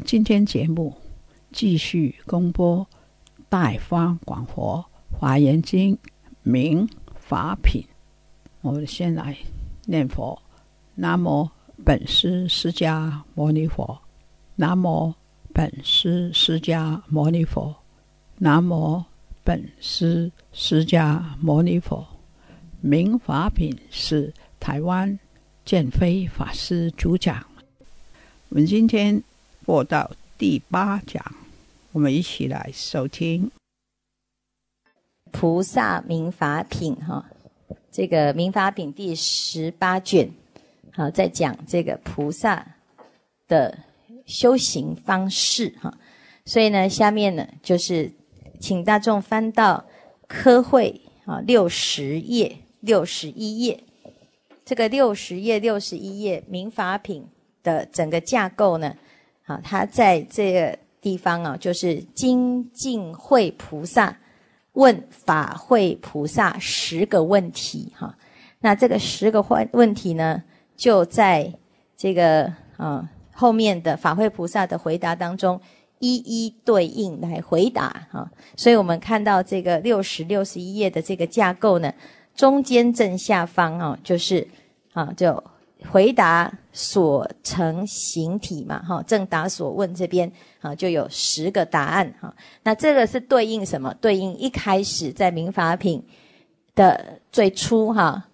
今天节目继续公播。大方广佛华严经明法品，我们先来念佛：南无本师释迦牟尼佛，南无本师释迦牟尼佛，南无本师释迦牟尼佛。明法品是台湾建飞法师主讲。我们今天播到第八讲。我们一起来收听《菩萨明法品》哈，这个《明法品》第十八卷，好，在讲这个菩萨的修行方式哈。所以呢，下面呢就是请大众翻到科会啊六十页、六十一页。这个六十页、六十一页《明法品》的整个架构呢，啊，它在这个。地方啊，就是精进会菩萨问法会菩萨十个问题哈。那这个十个问问题呢，就在这个啊后面的法会菩萨的回答当中一一对应来回答哈。所以我们看到这个六十六十一页的这个架构呢，中间正下方啊，就是啊就。回答所成形体嘛，哈，正答所问这边啊，就有十个答案哈。那这个是对应什么？对应一开始在民法品的最初哈，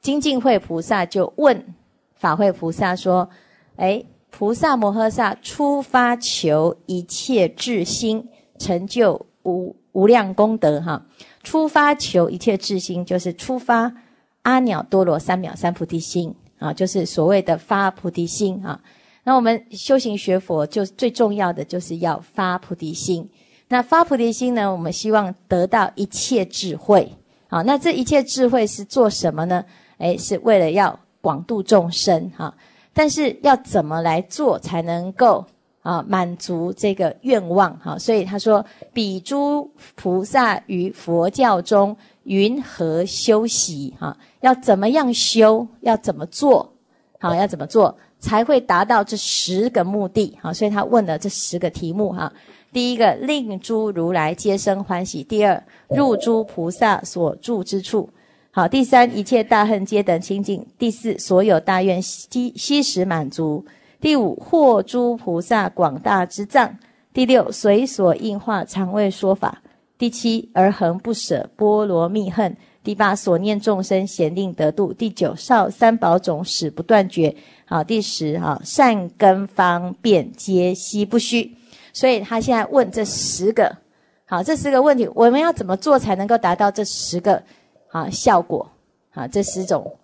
精进会菩萨就问法会菩萨说：“哎，菩萨摩诃萨出发求一切智心，成就无无量功德哈。出发求一切智心，就是出发阿耨多罗三藐三菩提心。”啊，就是所谓的发菩提心啊。那我们修行学佛，就最重要的就是要发菩提心。那发菩提心呢，我们希望得到一切智慧。啊，那这一切智慧是做什么呢？诶，是为了要广度众生哈。但是要怎么来做才能够啊满足这个愿望哈？所以他说，比诸菩萨于佛教中。云何修习？哈，要怎么样修？要怎么做？好，要怎么做才会达到这十个目的？好，所以他问了这十个题目哈。第一个，令诸如来皆生欢喜；第二，入诸菩萨所住之处；好，第三，一切大恨皆等清净；第四，所有大愿悉悉时满足；第五，获诸菩萨广大之藏；第六，随所应化常为说法。第七，而恒不舍波罗蜜恨；第八，所念众生咸令得度；第九，少三宝种始不断绝。好，第十，哈善根方便皆悉不虚。所以他现在问这十个，好，这十个问题，我们要怎么做才能够达到这十个好效果？好，这十种，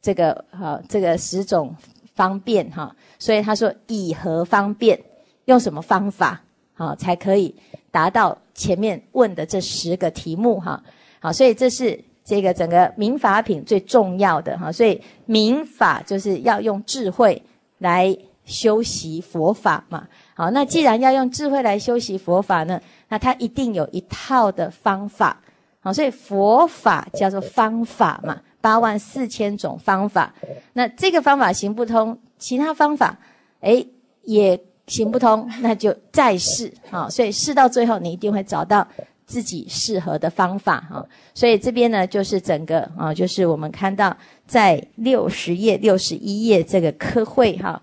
这个好，这个十种方便哈。所以他说，以何方便？用什么方法？好，才可以达到。前面问的这十个题目，哈，好，所以这是这个整个民法品最重要的哈，所以民法就是要用智慧来修习佛法嘛，好，那既然要用智慧来修习佛法呢，那它一定有一套的方法，好，所以佛法叫做方法嘛，八万四千种方法，那这个方法行不通，其他方法，诶也。行不通，那就再试啊！所以试到最后，你一定会找到自己适合的方法哈。所以这边呢，就是整个啊，就是我们看到在六十页、六十一页这个科会哈，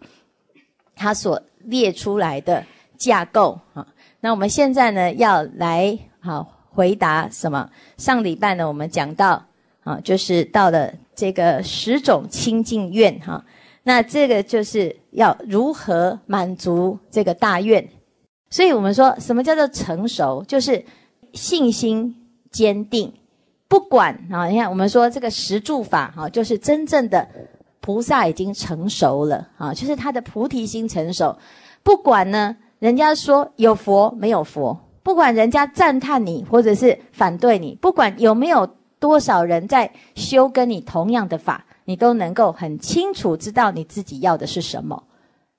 它所列出来的架构啊。那我们现在呢，要来好回答什么？上礼拜呢，我们讲到啊，就是到了这个十种清净愿哈。那这个就是要如何满足这个大愿？所以我们说什么叫做成熟？就是信心坚定，不管啊，你看我们说这个十住法哈，就是真正的菩萨已经成熟了啊，就是他的菩提心成熟，不管呢。人家说有佛没有佛，不管人家赞叹你或者是反对你，不管有没有多少人在修跟你同样的法，你都能够很清楚知道你自己要的是什么，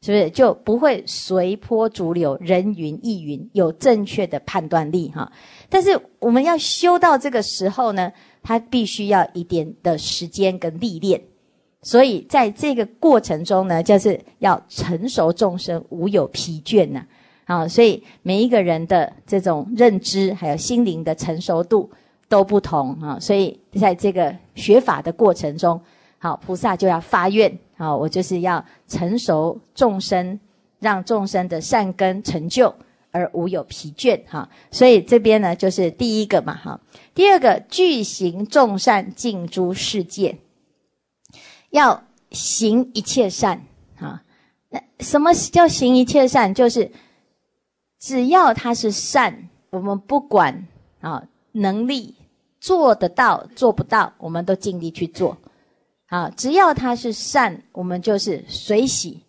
是不是就不会随波逐流、人云亦云，有正确的判断力哈？但是我们要修到这个时候呢，它必须要一点的时间跟历练。所以在这个过程中呢，就是要成熟众生无有疲倦呐，啊，所以每一个人的这种认知还有心灵的成熟度都不同啊，所以在这个学法的过程中，好，菩萨就要发愿，好，我就是要成熟众生，让众生的善根成就而无有疲倦哈，所以这边呢就是第一个嘛哈，第二个具行众善尽诸世界。要行一切善啊！那什么叫行一切善？就是只要他是善，我们不管啊能力做得到做不到，我们都尽力去做。啊，只要他是善，我们就是随喜；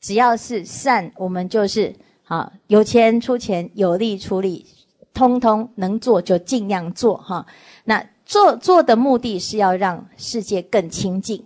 只要是善，我们就是啊有钱出钱，有力出力，通通能做就尽量做哈。那做做的目的是要让世界更清净。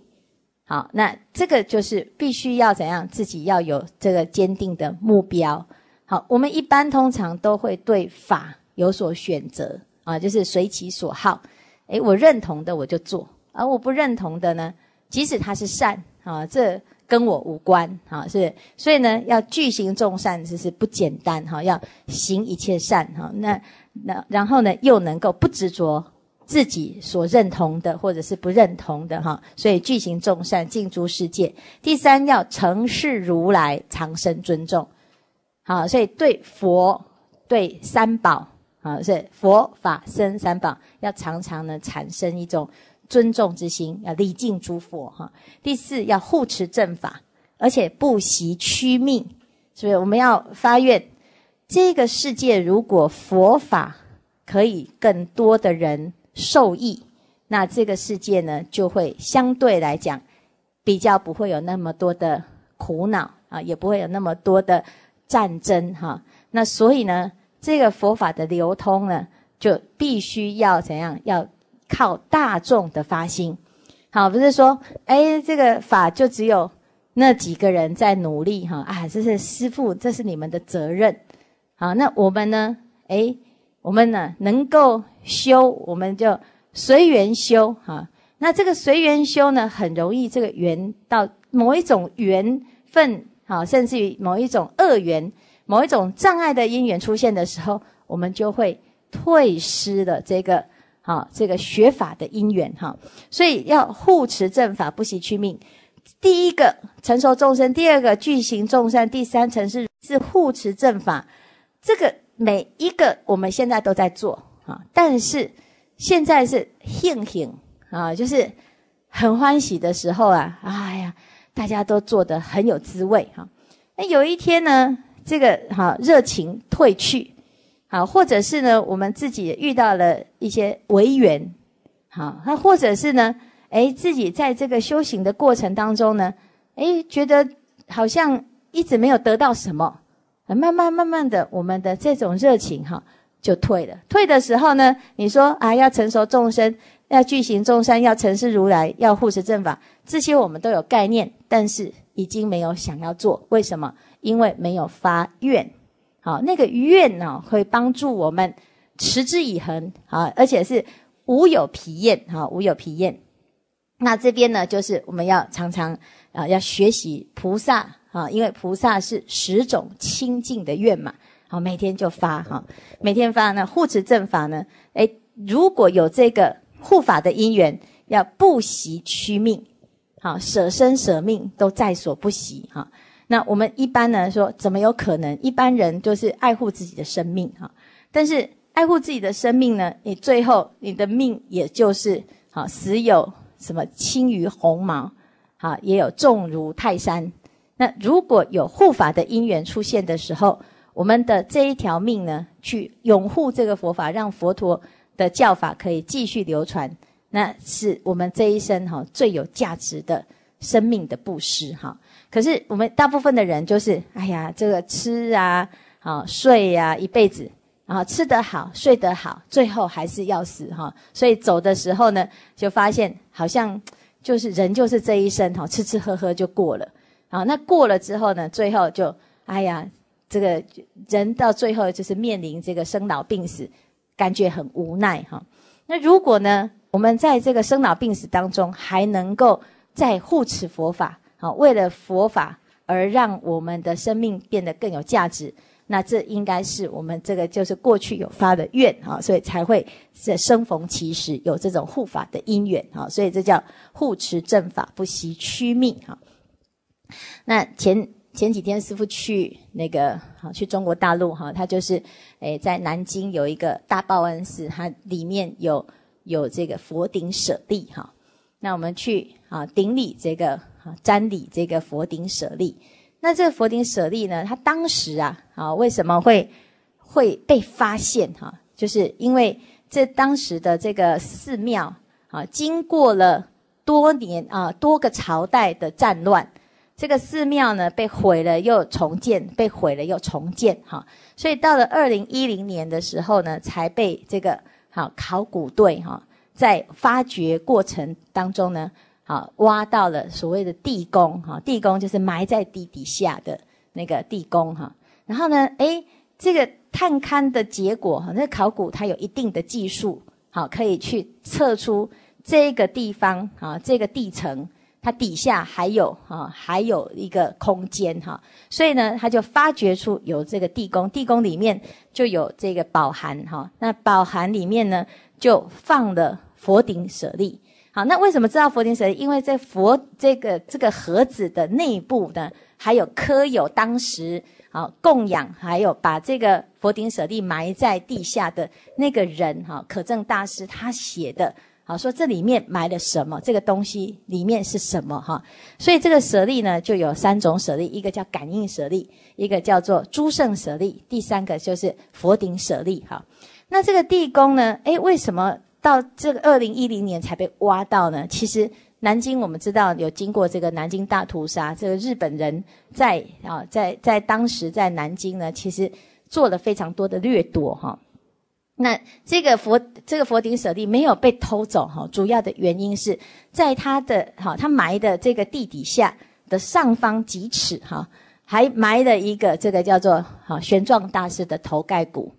好，那这个就是必须要怎样？自己要有这个坚定的目标。好，我们一般通常都会对法有所选择啊，就是随其所好。诶，我认同的我就做，而我不认同的呢，即使他是善啊，这跟我无关啊，是。所以呢，要具行众善，这是不简单哈，要行一切善哈。那那然后呢，又能够不执着。自己所认同的，或者是不认同的，哈，所以具行众善，尽诸世界。第三，要承事如来，长生尊重，好，所以对佛、对三宝，啊，是佛法僧三宝，要常常呢产生一种尊重之心，要礼敬诸佛，哈。第四，要护持正法，而且不惜屈命，所以我们要发愿，这个世界如果佛法可以更多的人。受益，那这个世界呢，就会相对来讲比较不会有那么多的苦恼啊，也不会有那么多的战争哈。那所以呢，这个佛法的流通呢，就必须要怎样？要靠大众的发心。好，不是说哎，这个法就只有那几个人在努力哈啊，这是师父，这是你们的责任。好，那我们呢？哎。我们呢，能够修，我们就随缘修哈。那这个随缘修呢，很容易这个缘到某一种缘分，好，甚至于某一种恶缘、某一种障碍的因缘出现的时候，我们就会退失了这个，哈，这个学法的因缘哈。所以要护持正法，不惜去命。第一个成熟众生，第二个具行众善，第三层是是护持正法，这个。每一个我们现在都在做啊，但是现在是庆幸啊，就是很欢喜的时候啊，哎呀，大家都做得很有滋味哈。那有一天呢，这个哈热情退去，好，或者是呢，我们自己遇到了一些违缘，好，那或者是呢，哎，自己在这个修行的过程当中呢，哎，觉得好像一直没有得到什么。慢慢慢慢的，我们的这种热情哈就退了。退的时候呢，你说啊，要成熟众生，要具行众生，要成事如来，要护持正法，这些我们都有概念，但是已经没有想要做。为什么？因为没有发愿。好，那个愿呢，会帮助我们持之以恒。好，而且是无有疲厌。哈，无有疲厌。那这边呢，就是我们要常常啊，要学习菩萨。啊，因为菩萨是十种清净的愿嘛，好，每天就发哈，每天发呢护持正法呢，哎，如果有这个护法的因缘，要不惜屈命，好，舍身舍命都在所不惜哈。那我们一般呢说，怎么有可能？一般人就是爱护自己的生命哈，但是爱护自己的生命呢，你最后你的命也就是好死有什么轻于鸿毛，好也有重如泰山。那如果有护法的因缘出现的时候，我们的这一条命呢，去拥护这个佛法，让佛陀的教法可以继续流传，那是我们这一生哈最有价值的生命的布施哈。可是我们大部分的人就是，哎呀，这个吃啊，啊睡呀，一辈子，然后吃得好，睡得好，最后还是要死哈。所以走的时候呢，就发现好像就是人就是这一生哈，吃吃喝喝就过了。好，那过了之后呢？最后就，哎呀，这个人到最后就是面临这个生老病死，感觉很无奈哈。那如果呢，我们在这个生老病死当中，还能够在护持佛法，好，为了佛法而让我们的生命变得更有价值，那这应该是我们这个就是过去有发的愿哈，所以才会这生逢其时有这种护法的因缘哈，所以这叫护持正法，不惜屈命哈。那前前几天师傅去那个好去中国大陆哈，他就是诶在南京有一个大报恩寺，它里面有有这个佛顶舍利哈。那我们去啊顶礼这个啊瞻礼这个佛顶舍利。那这个佛顶舍利呢，它当时啊啊为什么会会被发现哈？就是因为这当时的这个寺庙啊，经过了多年啊多个朝代的战乱。这个寺庙呢被毁了又重建，被毁了又重建，哈，所以到了二零一零年的时候呢，才被这个好考古队哈在发掘过程当中呢，好挖到了所谓的地宫，哈，地宫就是埋在地底下的那个地宫，哈，然后呢，诶，这个探勘的结果，哈，那考古它有一定的技术，好，可以去测出这个地方啊，这个地层。它底下还有哈，还有一个空间哈，所以呢，他就发掘出有这个地宫，地宫里面就有这个宝函哈。那宝函里面呢，就放了佛顶舍利。好，那为什么知道佛顶舍利？因为在佛这个这个盒子的内部呢，还有刻有当时啊供养，还有把这个佛顶舍利埋在地下的那个人哈，可证大师他写的。好，说这里面埋了什么？这个东西里面是什么？哈，所以这个舍利呢，就有三种舍利，一个叫感应舍利，一个叫做诸圣舍利，第三个就是佛顶舍利。哈，那这个地宫呢？诶，为什么到这个二零一零年才被挖到呢？其实南京我们知道有经过这个南京大屠杀，这个日本人在啊，在在当时在南京呢，其实做了非常多的掠夺。哈。那这个佛这个佛顶舍利没有被偷走哈，主要的原因是在它的哈，它埋的这个地底下的上方几尺哈，还埋了一个这个叫做哈玄奘大师的头盖骨，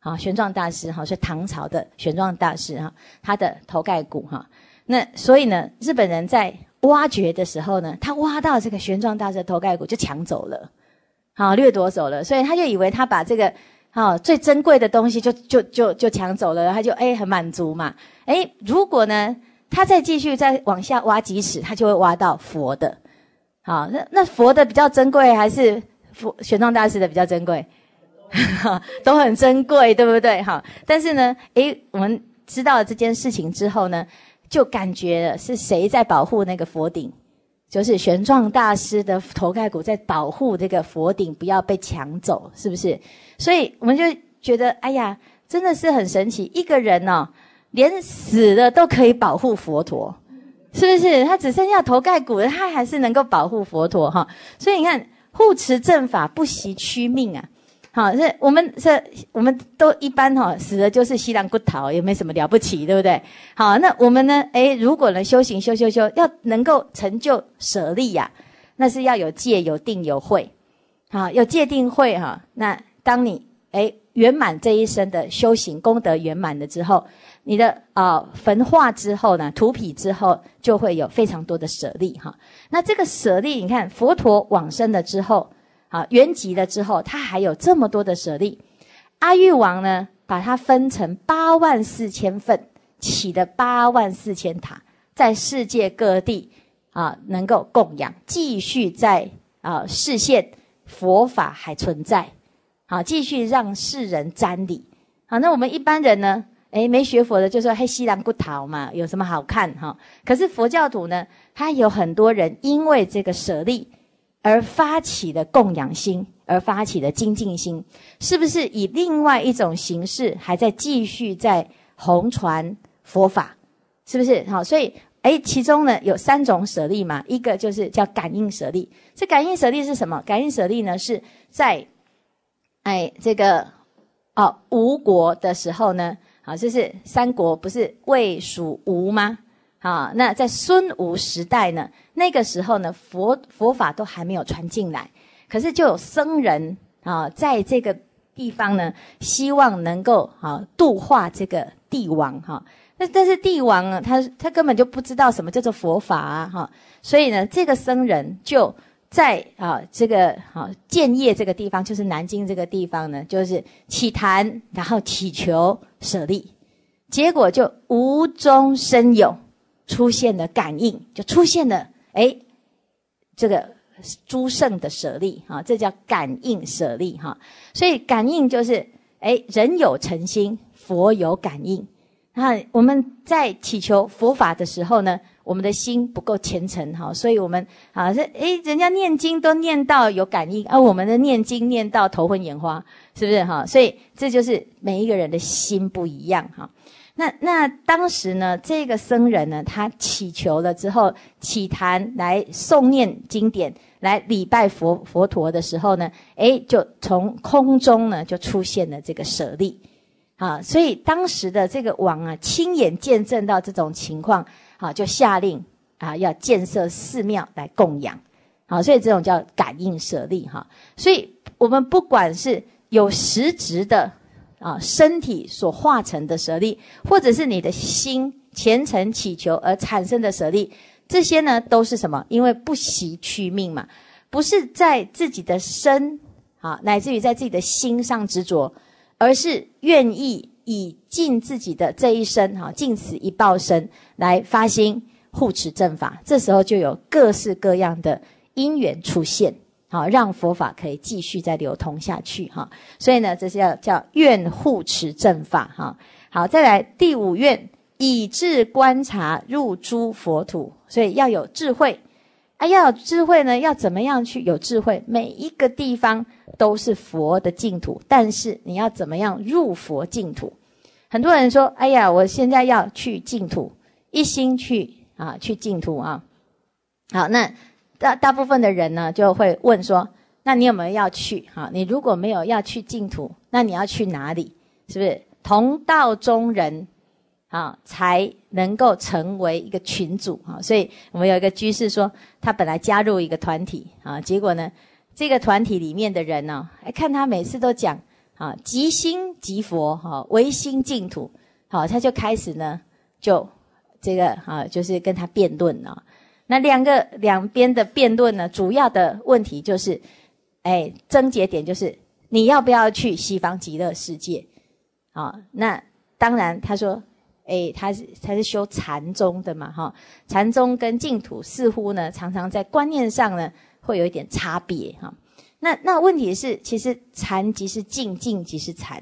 好玄奘大师哈是唐朝的玄奘大师哈，他的头盖骨哈，那所以呢，日本人在挖掘的时候呢，他挖到这个玄奘大师的头盖骨就抢走了，好掠夺走了，所以他就以为他把这个。好，最珍贵的东西就就就就抢走了，他就哎很满足嘛。哎，如果呢，他再继续再往下挖几尺，他就会挖到佛的。好，那那佛的比较珍贵，还是佛玄奘大师的比较珍贵？都很珍贵，对不对？哈，但是呢，哎，我们知道了这件事情之后呢，就感觉是谁在保护那个佛顶？就是玄奘大师的头盖骨在保护这个佛顶不要被抢走，是不是？所以我们就觉得，哎呀，真的是很神奇。一个人呢，连死了都可以保护佛陀，是不是？他只剩下头盖骨了，他还是能够保护佛陀哈。所以你看，护持正法，不惜屈命啊。好，是我们是我们都一般哈，死的就是西凉骨头，也没什么了不起，对不对？好，那我们呢？诶，如果呢修行修修修，要能够成就舍利呀，那是要有戒、有定、有慧。好，有戒定慧哈。那当你诶圆满这一生的修行功德圆满了之后，你的啊焚化之后呢，土圮之后，就会有非常多的舍利哈。那这个舍利，你看佛陀往生了之后。好圆寂了之后，他还有这么多的舍利。阿育王呢，把它分成八万四千份，起的八万四千塔，在世界各地啊，能够供养，继续在啊视线佛法还存在，好，继续让世人瞻礼。好，那我们一般人呢？诶，没学佛的就说：“嘿，西兰不逃嘛，有什么好看哈？”可是佛教徒呢，他有很多人因为这个舍利而发起的供养心，而发起的精进心，是不是以另外一种形式还在继续在弘传佛法？是不是？好，所以诶，其中呢有三种舍利嘛，一个就是叫感应舍利。这感应舍利是什么？感应舍利呢是在哎这个哦吴国的时候呢。好，这是三国不是魏蜀吴吗？啊，那在孙吴时代呢，那个时候呢，佛佛法都还没有传进来，可是就有僧人啊，在这个地方呢，希望能够啊度化这个帝王哈。那但是帝王啊，他他根本就不知道什么叫做佛法啊哈，所以呢，这个僧人就。在啊，这个啊建业这个地方，就是南京这个地方呢，就是起坛，然后祈求舍利，结果就无中生有，出现了感应，就出现了哎，这个诸圣的舍利哈，这叫感应舍利哈。所以感应就是哎，人有诚心，佛有感应。那我们在祈求佛法的时候呢？我们的心不够虔诚哈，所以我们啊，这诶，人家念经都念到有感应，而我们的念经念到头昏眼花，是不是哈？所以这就是每一个人的心不一样哈。那那当时呢，这个僧人呢，他祈求了之后，起坛来诵念经典，来礼拜佛佛陀的时候呢，诶，就从空中呢就出现了这个舍利，啊，所以当时的这个王啊，亲眼见证到这种情况。好，就下令啊，要建设寺庙来供养。好，所以这种叫感应舍利哈。所以我们不管是有实质的啊身体所化成的舍利，或者是你的心虔诚祈求而产生的舍利，这些呢都是什么？因为不惜去命嘛，不是在自己的身啊，乃至于在自己的心上执着，而是愿意。以尽自己的这一生，哈，尽此一报身来发心护持正法，这时候就有各式各样的因缘出现，好，让佛法可以继续再流通下去，哈。所以呢，这是要叫愿护持正法，哈。好，再来第五愿，以智观察入诸佛土，所以要有智慧，啊，要有智慧呢，要怎么样去有智慧？每一个地方都是佛的净土，但是你要怎么样入佛净土？很多人说：“哎呀，我现在要去净土，一心去啊，去净土啊。”好，那大大部分的人呢，就会问说：“那你有没有要去？哈，你如果没有要去净土，那你要去哪里？是不是同道中人啊，才能够成为一个群主啊？所以我们有一个居士说，他本来加入一个团体啊，结果呢，这个团体里面的人呢，看他每次都讲。”啊，即心即佛，哈，唯心净土，好，他就开始呢，就这个啊，就是跟他辩论啊。那两个两边的辩论呢，主要的问题就是，哎，症结点就是你要不要去西方极乐世界？啊，那当然他说，哎，他是他是修禅宗的嘛，哈，禅宗跟净土似乎呢，常常在观念上呢，会有一点差别，哈。那那问题是，其实禅即是静，静即是禅，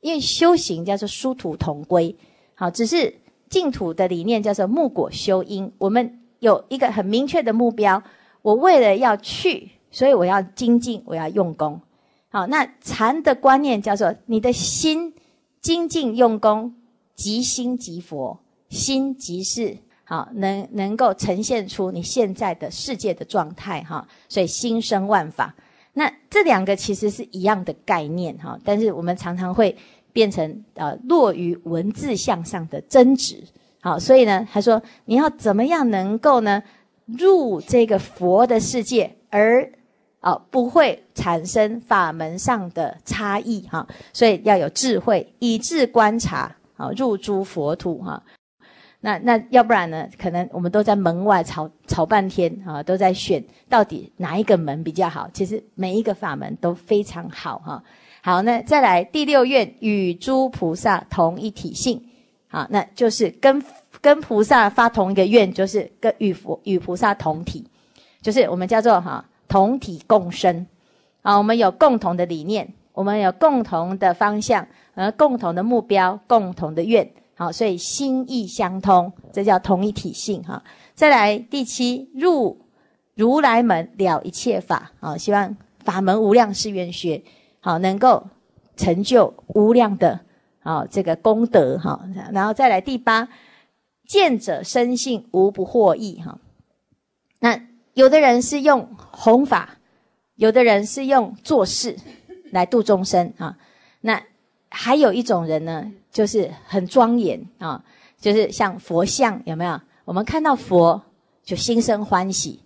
因为修行叫做殊途同归。好，只是净土的理念叫做木果修因。我们有一个很明确的目标，我为了要去，所以我要精进，我要用功。好，那禅的观念叫做你的心精进用功，即心即佛，心即是好，能能够呈现出你现在的世界的状态哈。所以心生万法。那这两个其实是一样的概念哈，但是我们常常会变成呃落于文字向上的争执。好，所以呢，他说你要怎么样能够呢入这个佛的世界，而啊不会产生法门上的差异哈，所以要有智慧，以智观察，好入诸佛土哈。那那要不然呢？可能我们都在门外吵吵半天啊，都在选到底哪一个门比较好。其实每一个法门都非常好哈。好，那再来第六愿与诸菩萨同一体性，啊，那就是跟跟菩萨发同一个愿，就是跟与佛与菩萨同体，就是我们叫做哈同体共生啊。我们有共同的理念，我们有共同的方向，呃，共同的目标，共同的愿。好，所以心意相通，这叫同一体性哈。再来第七，入如来门了一切法，好，希望法门无量誓愿学，好，能够成就无量的，好这个功德哈。然后再来第八，见者生性无不获益哈。那有的人是用弘法，有的人是用做事来度众生啊。那还有一种人呢？就是很庄严啊，就是像佛像有没有？我们看到佛就心生欢喜，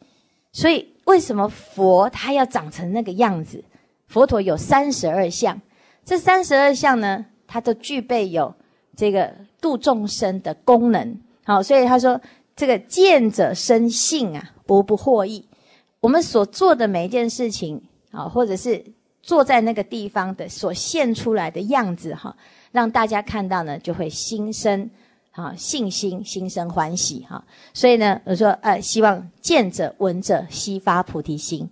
所以为什么佛他要长成那个样子？佛陀有三十二相，这三十二相呢，它都具备有这个度众生的功能。好，所以他说这个见者生性啊，无不获益。我们所做的每一件事情啊，或者是坐在那个地方的所现出来的样子哈。让大家看到呢，就会心生啊信心，心生欢喜哈。所以呢，我说呃，希望见者闻者悉发菩提心。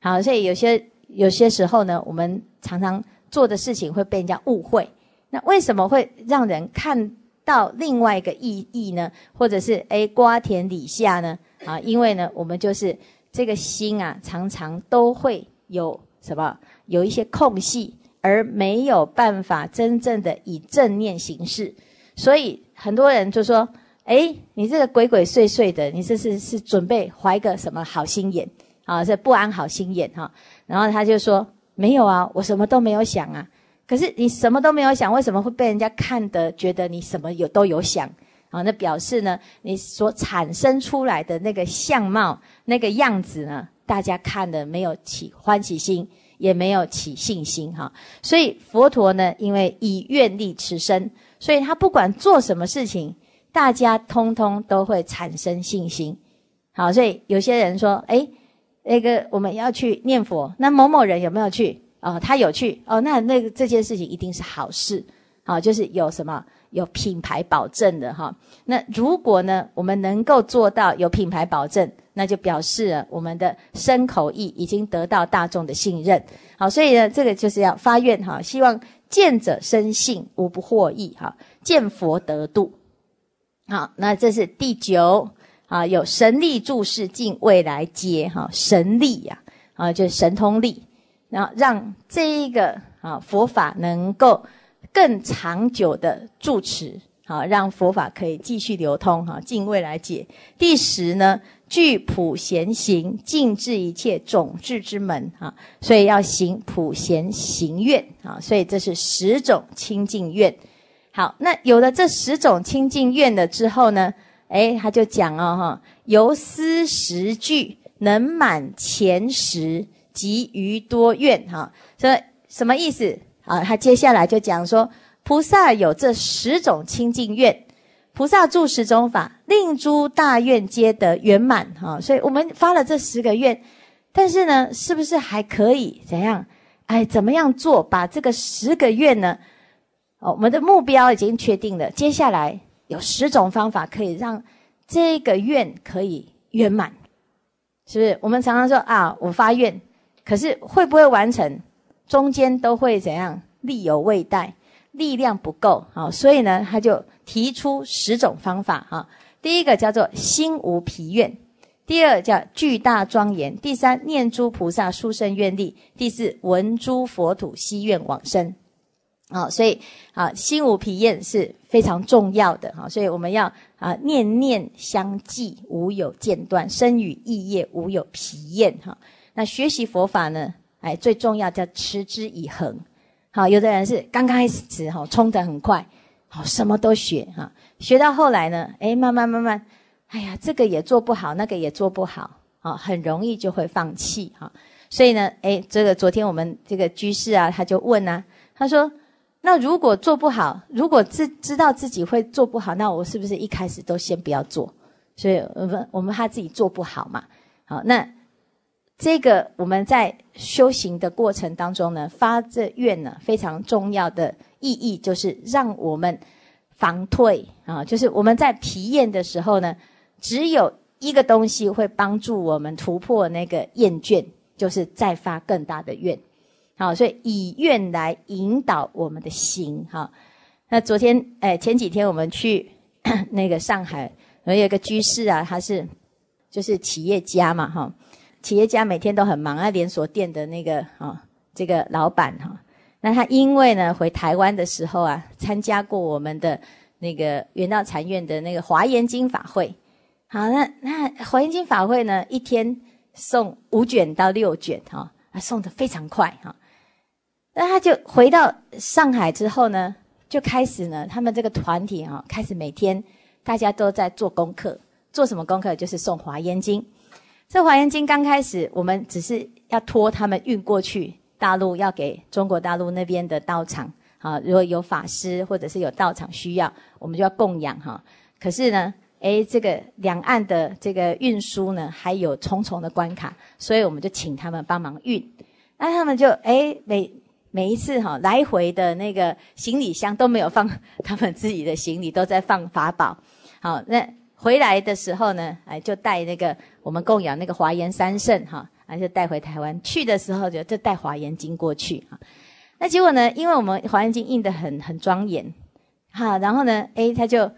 好，所以有些有些时候呢，我们常常做的事情会被人家误会。那为什么会让人看到另外一个意义呢？或者是诶瓜田李下呢？啊，因为呢，我们就是这个心啊，常常都会有什么有一些空隙。而没有办法真正的以正念行事，所以很多人就说：“哎，你这个鬼鬼祟祟的，你这是是准备怀个什么好心眼啊？是不安好心眼哈？”然后他就说：“没有啊，我什么都没有想啊。可是你什么都没有想，为什么会被人家看得觉得你什么有都有想啊？那表示呢，你所产生出来的那个相貌、那个样子呢，大家看的没有起欢喜心。”也没有起信心哈，所以佛陀呢，因为以愿力持身，所以他不管做什么事情，大家通通都会产生信心。好，所以有些人说，哎，那个我们要去念佛，那某某人有没有去？哦，他有去哦，那那这件事情一定是好事。好，就是有什么有品牌保证的哈。那如果呢，我们能够做到有品牌保证。那就表示我们的身口意已经得到大众的信任。好，所以呢，这个就是要发愿哈，希望见者生信，无不获益哈，见佛得度。好，那这是第九啊，有神力注视尽未来接哈，神力呀啊，就是神通力，然后让这一个啊佛法能够更长久的住持，好，让佛法可以继续流通哈，尽未来劫。第十呢？具普贤行，尽治一切种智之门啊！所以要行普贤行愿啊！所以这是十种清净愿。好，那有了这十种清净愿了之后呢？哎，他就讲哦哈，由思十句能满前十及余多愿哈。这什么意思啊？他接下来就讲说，菩萨有这十种清净愿。菩萨住十种法，令诸大愿皆得圆满哈。所以我们发了这十个愿，但是呢，是不是还可以怎样？哎，怎么样做？把这个十个愿呢？哦，我们的目标已经确定了，接下来有十种方法可以让这个愿可以圆满，是不是？我们常常说啊，我发愿，可是会不会完成？中间都会怎样？力有未逮，力量不够好，所以呢，他就。提出十种方法哈，第一个叫做心无疲愿，第二叫巨大庄严，第三念诸菩萨殊胜愿力，第四闻诸佛土希愿往生。啊，所以啊，心无疲厌是非常重要的哈，所以我们要啊念念相继，无有间断，生与意业无有疲厌哈。那学习佛法呢，哎，最重要叫持之以恒。好，有的人是刚刚开始哈，冲得很快。好，什么都学哈，学到后来呢，哎，慢慢慢慢，哎呀，这个也做不好，那个也做不好，啊，很容易就会放弃哈。所以呢，哎，这个昨天我们这个居士啊，他就问啊，他说，那如果做不好，如果自知道自己会做不好，那我是不是一开始都先不要做？所以我们我们怕自己做不好嘛。好，那这个我们在修行的过程当中呢，发这愿呢，非常重要的意义就是让我们防退啊，就是我们在疲厌的时候呢，只有一个东西会帮助我们突破那个厌倦，就是再发更大的愿。好，所以以愿来引导我们的心。哈，那昨天哎，前几天我们去 那个上海，有一个居士啊，他是就是企业家嘛，哈，企业家每天都很忙啊，连锁店的那个啊，这个老板哈，那他因为呢回台湾的时候啊，参加过我们的那个元道禅院的那个华严经法会。好，那那华严经法会呢，一天送五卷到六卷，哈，啊，送的非常快，哈。那他就回到上海之后呢，就开始呢，他们这个团体啊，开始每天大家都在做功课，做什么功课？就是送华严经。这华严经刚开始，我们只是要托他们运过去大陆，要给中国大陆那边的道场啊，如果有法师或者是有道场需要，我们就要供养哈。可是呢，诶，这个两岸的这个运输呢，还有重重的关卡，所以我们就请他们帮忙运。那他们就诶每每一次哈来回的那个行李箱都没有放他们自己的行李，都在放法宝。好，那回来的时候呢，哎，就带那个我们供养那个华严三圣哈，啊，就带回台湾。去的时候就就带华严经过去哈。那结果呢，因为我们华严经印的很很庄严，哈，然后呢，哎，他就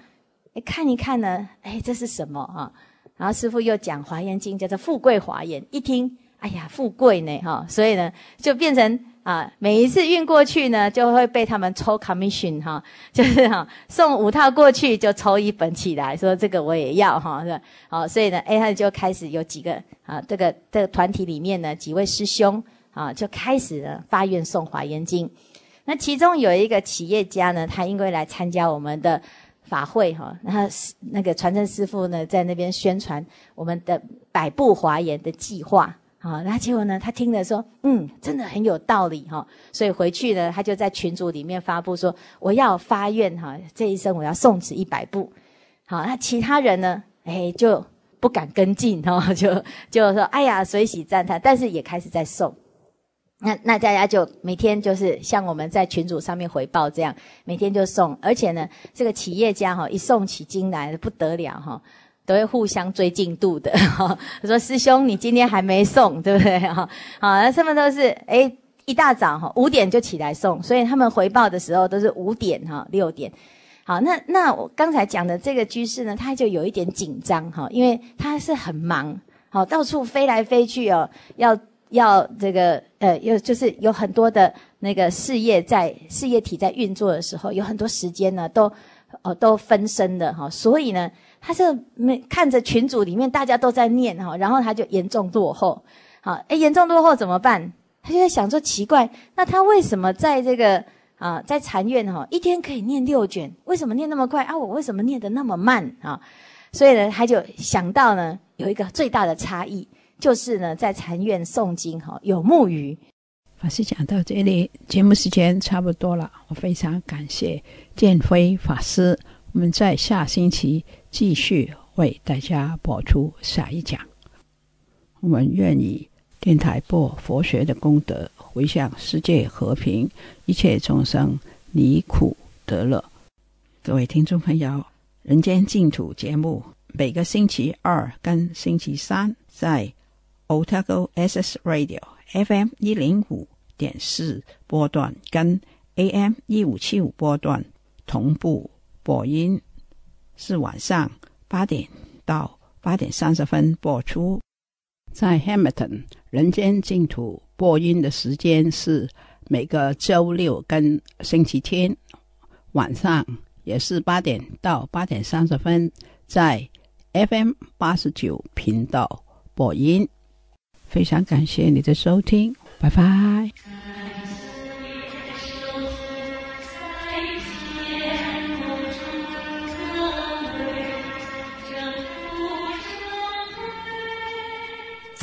看一看呢，哎，这是什么啊？然后师傅又讲华严经叫做富贵华严，一听，哎呀，富贵呢哈，所以呢就变成。啊，每一次运过去呢，就会被他们抽 commission 哈，就是哈送五套过去就抽一本起来，说这个我也要哈，是吧？好，所以呢，哎，他就开始有几个啊，这个这个团体里面呢，几位师兄啊，就开始了发愿送华严经。那其中有一个企业家呢，他因为来参加我们的法会哈，那那个传承师傅呢，在那边宣传我们的百步华严的计划。好，那结果呢？他听了说，嗯，真的很有道理哈。所以回去呢，他就在群组里面发布说，我要发愿哈，这一生我要诵持一百部。好，那其他人呢？哎，就不敢跟进哈，就就说，哎呀，随喜赞叹，但是也开始在送。那那大家就每天就是像我们在群组上面回报这样，每天就送，而且呢，这个企业家哈一送起经来不得了哈。都会互相追进度的 哈。他说：“师兄，你今天还没送，对不对？哈，好，那他们都是哎，一大早哈五点就起来送，所以他们回报的时候都是五点哈六点。好，那那我刚才讲的这个居士呢，他就有一点紧张哈，因为他是很忙，好到处飞来飞去哦，要要这个呃，有就是有很多的那个事业在事业体在运作的时候，有很多时间呢都哦都分身的哈，所以呢。”他是没看着群组里面大家都在念哈，然后他就严重落后，好，哎，严重落后怎么办？他就在想说奇怪，那他为什么在这个啊，在禅院哈，一天可以念六卷，为什么念那么快啊？我为什么念得那么慢啊？所以呢，他就想到呢，有一个最大的差异，就是呢，在禅院诵经哈，有木鱼。法师讲到这里，节目时间差不多了，我非常感谢建辉法师，我们在下星期。继续为大家播出下一讲。我们愿意电台播佛学的功德，回向世界和平，一切众生离苦得乐。各位听众朋友，《人间净土》节目每个星期二跟星期三在 Otago SS Radio FM 一零五点四波段跟 AM 一五七五波段同步播音。是晚上八点到八点三十分播出，在 Hamilton 人间净土播音的时间是每个周六跟星期天晚上，也是八点到八点三十分，在 FM 八十九频道播音。非常感谢你的收听，拜拜。